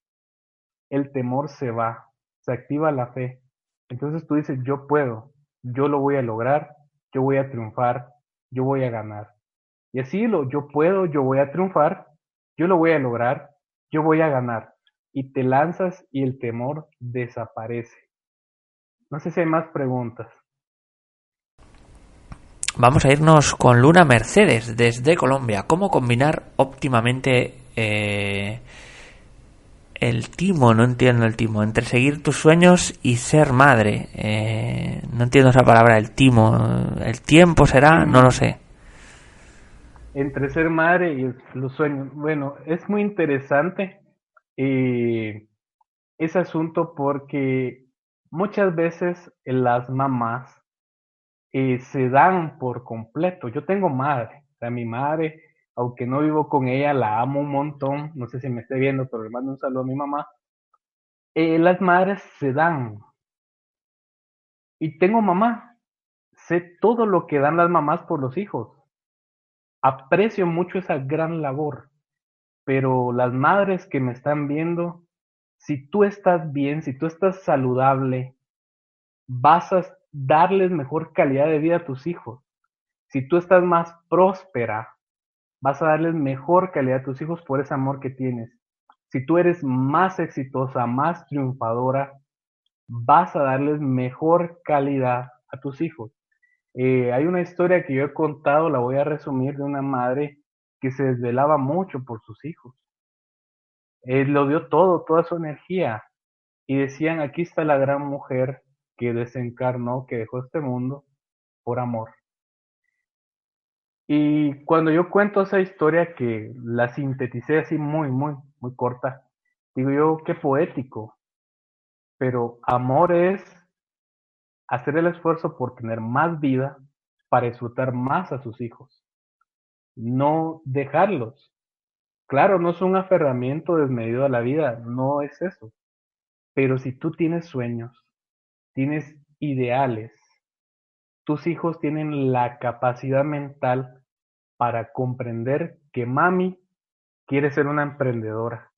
el temor se va, se activa la fe. Entonces tú dices, yo puedo, yo lo voy a lograr, yo voy a triunfar, yo voy a ganar. Y así lo, yo puedo, yo voy a triunfar, yo lo voy a lograr, yo voy a ganar. Y te lanzas y el temor desaparece. No sé si hay más preguntas. Vamos a irnos con Luna Mercedes desde Colombia. ¿Cómo combinar óptimamente eh, el timo? No entiendo el timo. Entre seguir tus sueños y ser madre. Eh, no entiendo esa palabra, el timo. ¿El tiempo será? No lo sé. Entre ser madre y los sueños. Bueno, es muy interesante eh, ese asunto porque muchas veces las mamás eh, se dan por completo. Yo tengo madre, o sea, mi madre, aunque no vivo con ella, la amo un montón. No sé si me esté viendo, pero le mando un saludo a mi mamá. Eh, las madres se dan. Y tengo mamá. Sé todo lo que dan las mamás por los hijos. Aprecio mucho esa gran labor. Pero las madres que me están viendo, si tú estás bien, si tú estás saludable, vas a darles mejor calidad de vida a tus hijos. Si tú estás más próspera, vas a darles mejor calidad a tus hijos por ese amor que tienes. Si tú eres más exitosa, más triunfadora, vas a darles mejor calidad a tus hijos. Eh, hay una historia que yo he contado, la voy a resumir, de una madre que se desvelaba mucho por sus hijos. Él lo dio todo, toda su energía. Y decían, aquí está la gran mujer que desencarnó, que dejó este mundo por amor. Y cuando yo cuento esa historia que la sinteticé así muy, muy, muy corta, digo yo, qué poético. Pero amor es hacer el esfuerzo por tener más vida para disfrutar más a sus hijos. No dejarlos. Claro, no es un aferramiento desmedido a la vida, no es eso. Pero si tú tienes sueños, tienes ideales, tus hijos tienen la capacidad mental para comprender que mami quiere ser una emprendedora,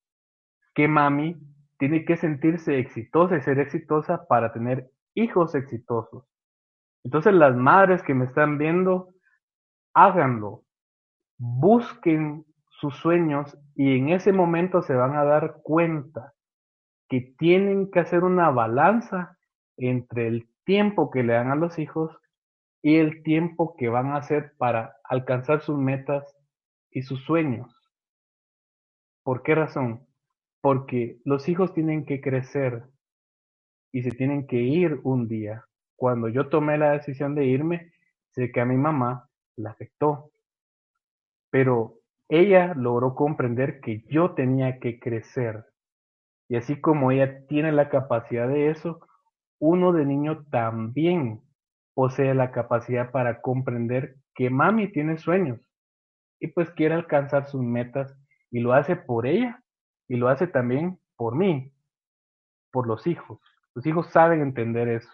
que mami tiene que sentirse exitosa y ser exitosa para tener hijos exitosos. Entonces las madres que me están viendo, háganlo, busquen sus sueños y en ese momento se van a dar cuenta que tienen que hacer una balanza entre el tiempo que le dan a los hijos y el tiempo que van a hacer para alcanzar sus metas y sus sueños. ¿Por qué razón? Porque los hijos tienen que crecer y se tienen que ir un día. Cuando yo tomé la decisión de irme, sé que a mi mamá la afectó, pero ella logró comprender que yo tenía que crecer. Y así como ella tiene la capacidad de eso, uno de niño también posee la capacidad para comprender que mami tiene sueños y pues quiere alcanzar sus metas y lo hace por ella y lo hace también por mí, por los hijos. Los hijos saben entender eso.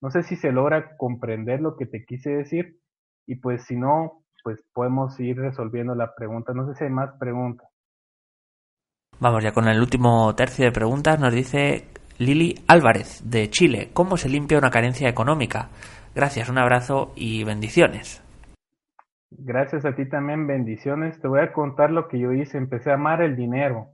No sé si se logra comprender lo que te quise decir y pues si no, pues podemos ir resolviendo la pregunta. No sé si hay más preguntas. Vamos ya con el último tercio de preguntas. Nos dice Lili Álvarez, de Chile. ¿Cómo se limpia una carencia económica? Gracias, un abrazo y bendiciones. Gracias a ti también, bendiciones. Te voy a contar lo que yo hice. Empecé a amar el dinero,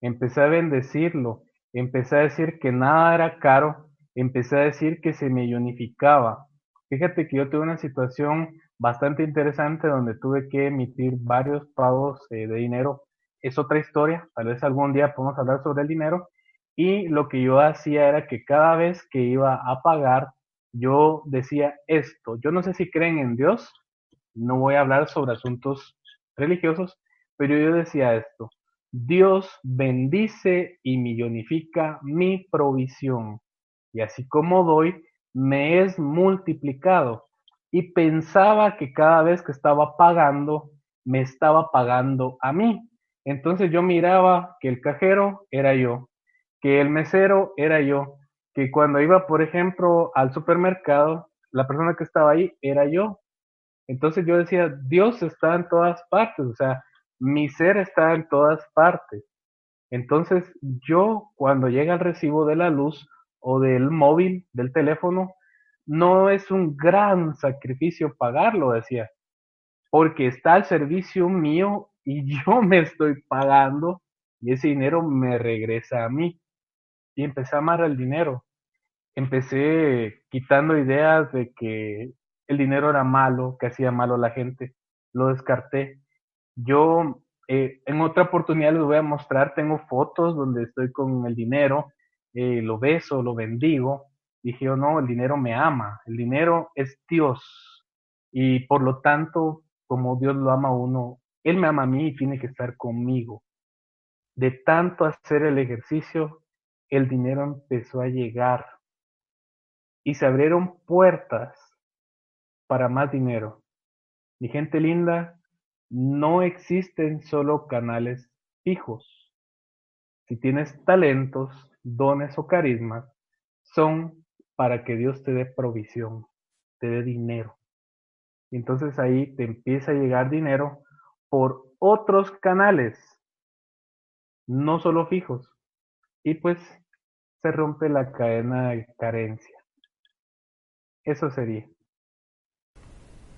empecé a bendecirlo, empecé a decir que nada era caro, empecé a decir que se me unificaba. Fíjate que yo tuve una situación bastante interesante donde tuve que emitir varios pagos eh, de dinero. Es otra historia, tal vez algún día podemos hablar sobre el dinero. Y lo que yo hacía era que cada vez que iba a pagar, yo decía esto. Yo no sé si creen en Dios, no voy a hablar sobre asuntos religiosos, pero yo decía esto. Dios bendice y millonifica mi provisión. Y así como doy, me es multiplicado. Y pensaba que cada vez que estaba pagando, me estaba pagando a mí. Entonces yo miraba que el cajero era yo, que el mesero era yo, que cuando iba, por ejemplo, al supermercado, la persona que estaba ahí era yo. Entonces yo decía, Dios está en todas partes, o sea, mi ser está en todas partes. Entonces yo cuando llega el recibo de la luz o del móvil, del teléfono, no es un gran sacrificio pagarlo, decía, porque está al servicio mío y yo me estoy pagando y ese dinero me regresa a mí. Y empecé a amar el dinero. Empecé quitando ideas de que el dinero era malo, que hacía malo a la gente. Lo descarté. Yo eh, en otra oportunidad les voy a mostrar, tengo fotos donde estoy con el dinero, eh, lo beso, lo bendigo. Dije yo, no, el dinero me ama, el dinero es Dios. Y por lo tanto, como Dios lo ama a uno, Él me ama a mí y tiene que estar conmigo. De tanto hacer el ejercicio, el dinero empezó a llegar y se abrieron puertas para más dinero. Mi gente linda, no existen solo canales fijos. Si tienes talentos, dones o carismas, son para que Dios te dé provisión, te dé dinero. Y entonces ahí te empieza a llegar dinero por otros canales, no solo fijos. Y pues se rompe la cadena de carencia. Eso sería.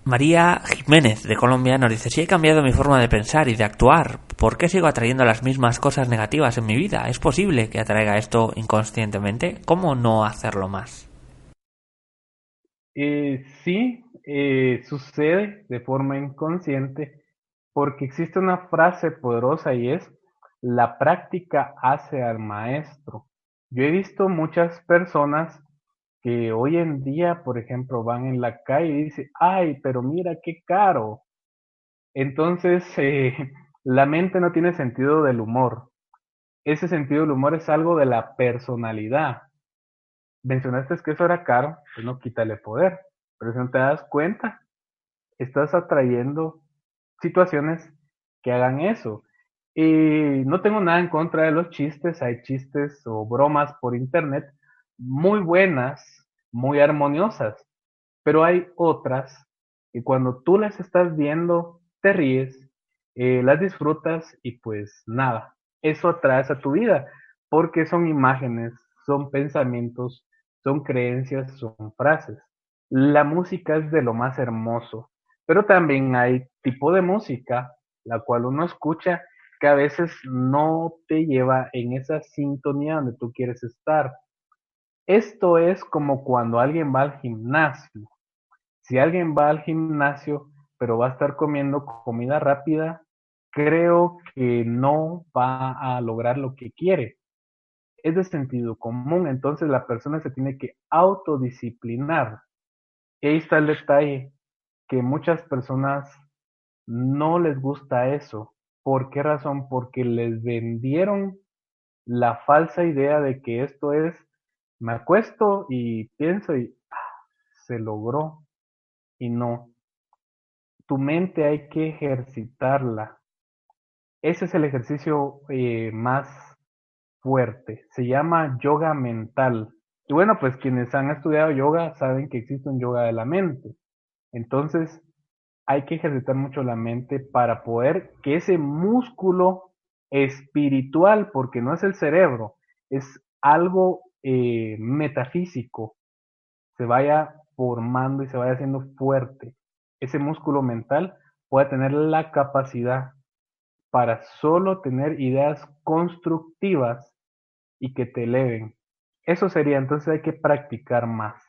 María Jiménez de Colombia nos dice, si he cambiado mi forma de pensar y de actuar, ¿por qué sigo atrayendo las mismas cosas negativas en mi vida? ¿Es posible que atraiga esto inconscientemente? ¿Cómo no hacerlo más? Eh, sí, eh, sucede de forma inconsciente porque existe una frase poderosa y es, la práctica hace al maestro. Yo he visto muchas personas que hoy en día, por ejemplo, van en la calle y dicen, ay, pero mira qué caro. Entonces, eh, la mente no tiene sentido del humor. Ese sentido del humor es algo de la personalidad. Mencionaste que eso era caro, pues no quítale poder. Pero si no te das cuenta, estás atrayendo situaciones que hagan eso. Y no tengo nada en contra de los chistes, hay chistes o bromas por internet muy buenas, muy armoniosas, pero hay otras que cuando tú las estás viendo, te ríes, eh, las disfrutas y pues nada, eso atraes a tu vida, porque son imágenes, son pensamientos, son creencias, son frases. La música es de lo más hermoso, pero también hay tipo de música, la cual uno escucha que a veces no te lleva en esa sintonía donde tú quieres estar. Esto es como cuando alguien va al gimnasio. Si alguien va al gimnasio, pero va a estar comiendo comida rápida, creo que no va a lograr lo que quiere. Es de sentido común, entonces la persona se tiene que autodisciplinar. Ahí está el detalle, que muchas personas no les gusta eso. ¿Por qué razón? Porque les vendieron la falsa idea de que esto es me acuesto y pienso y ah, se logró y no. Tu mente hay que ejercitarla. Ese es el ejercicio eh, más fuerte. Se llama yoga mental. Y bueno, pues quienes han estudiado yoga saben que existe un yoga de la mente. Entonces, hay que ejercitar mucho la mente para poder que ese músculo espiritual, porque no es el cerebro, es algo eh, metafísico se vaya formando y se vaya haciendo fuerte. Ese músculo mental puede tener la capacidad para solo tener ideas constructivas y que te eleven. Eso sería, entonces hay que practicar más.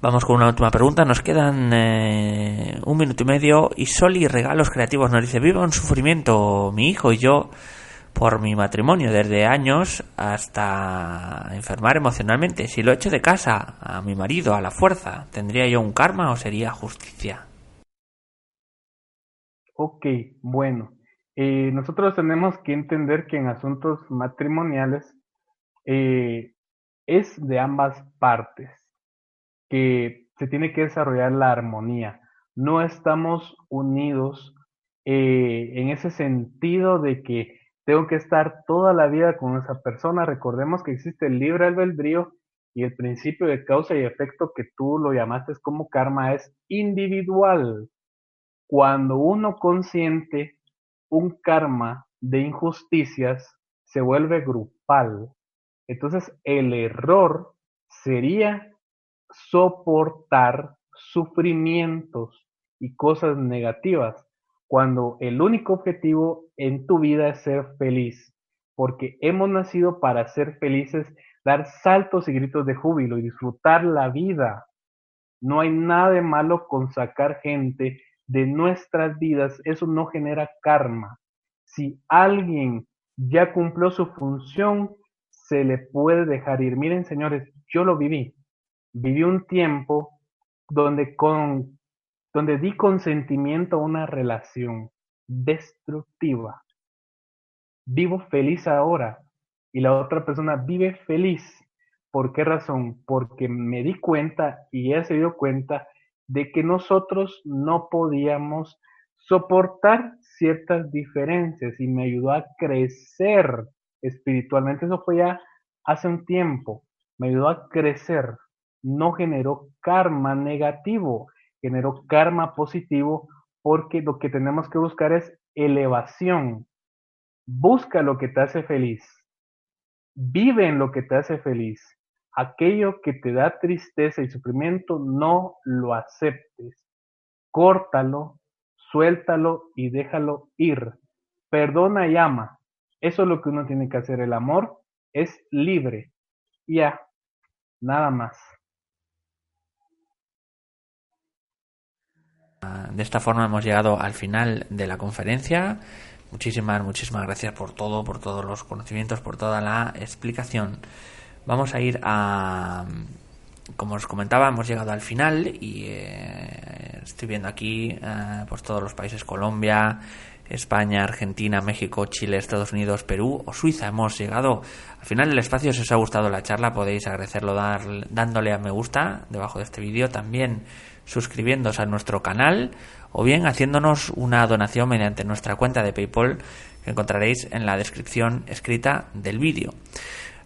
Vamos con una última pregunta. Nos quedan eh, un minuto y medio. Y Soli Regalos Creativos nos dice: Vivo en sufrimiento mi hijo y yo por mi matrimonio desde años hasta enfermar emocionalmente. Si lo echo de casa a mi marido a la fuerza, ¿tendría yo un karma o sería justicia? Ok, bueno. Eh, nosotros tenemos que entender que en asuntos matrimoniales eh, es de ambas partes que se tiene que desarrollar la armonía. No estamos unidos eh, en ese sentido de que tengo que estar toda la vida con esa persona. Recordemos que existe el libre albedrío y el principio de causa y efecto que tú lo llamaste como karma es individual. Cuando uno consiente un karma de injusticias, se vuelve grupal. Entonces el error sería soportar sufrimientos y cosas negativas cuando el único objetivo en tu vida es ser feliz, porque hemos nacido para ser felices, dar saltos y gritos de júbilo y disfrutar la vida. No hay nada de malo con sacar gente de nuestras vidas, eso no genera karma. Si alguien ya cumplió su función, se le puede dejar ir. Miren, señores, yo lo viví viví un tiempo donde, con, donde di consentimiento a una relación destructiva. Vivo feliz ahora y la otra persona vive feliz. ¿Por qué razón? Porque me di cuenta y ella se dio cuenta de que nosotros no podíamos soportar ciertas diferencias y me ayudó a crecer espiritualmente. Eso fue ya hace un tiempo. Me ayudó a crecer no generó karma negativo, generó karma positivo porque lo que tenemos que buscar es elevación. Busca lo que te hace feliz. Vive en lo que te hace feliz. Aquello que te da tristeza y sufrimiento, no lo aceptes. Córtalo, suéltalo y déjalo ir. Perdona y ama. Eso es lo que uno tiene que hacer. El amor es libre. Ya, nada más. De esta forma hemos llegado al final de la conferencia. Muchísimas, muchísimas gracias por todo, por todos los conocimientos, por toda la explicación. Vamos a ir a, como os comentaba, hemos llegado al final y eh, estoy viendo aquí eh, pues todos los países, Colombia, España, Argentina, México, Chile, Estados Unidos, Perú o Suiza. Hemos llegado al final del espacio. Si os ha gustado la charla podéis agradecerlo dándole a me gusta debajo de este vídeo. También suscribiéndose a nuestro canal o bien haciéndonos una donación mediante nuestra cuenta de PayPal que encontraréis en la descripción escrita del vídeo.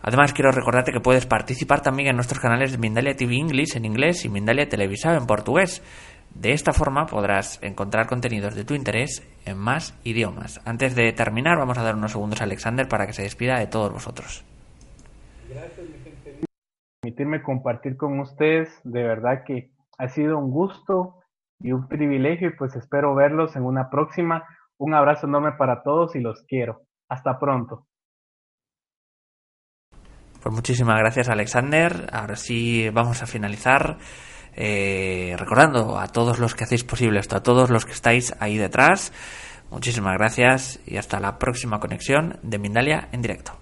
Además, quiero recordarte que puedes participar también en nuestros canales Mindalia TV English en inglés y Mindalia Televisado en portugués. De esta forma podrás encontrar contenidos de tu interés en más idiomas. Antes de terminar, vamos a dar unos segundos a Alexander para que se despida de todos vosotros. Gracias, mi. Permitirme compartir con ustedes, de verdad que ha sido un gusto y un privilegio y pues espero verlos en una próxima. Un abrazo enorme para todos y los quiero. Hasta pronto. Pues muchísimas gracias Alexander. Ahora sí vamos a finalizar eh, recordando a todos los que hacéis posible esto, a todos los que estáis ahí detrás. Muchísimas gracias y hasta la próxima conexión de Mindalia en directo.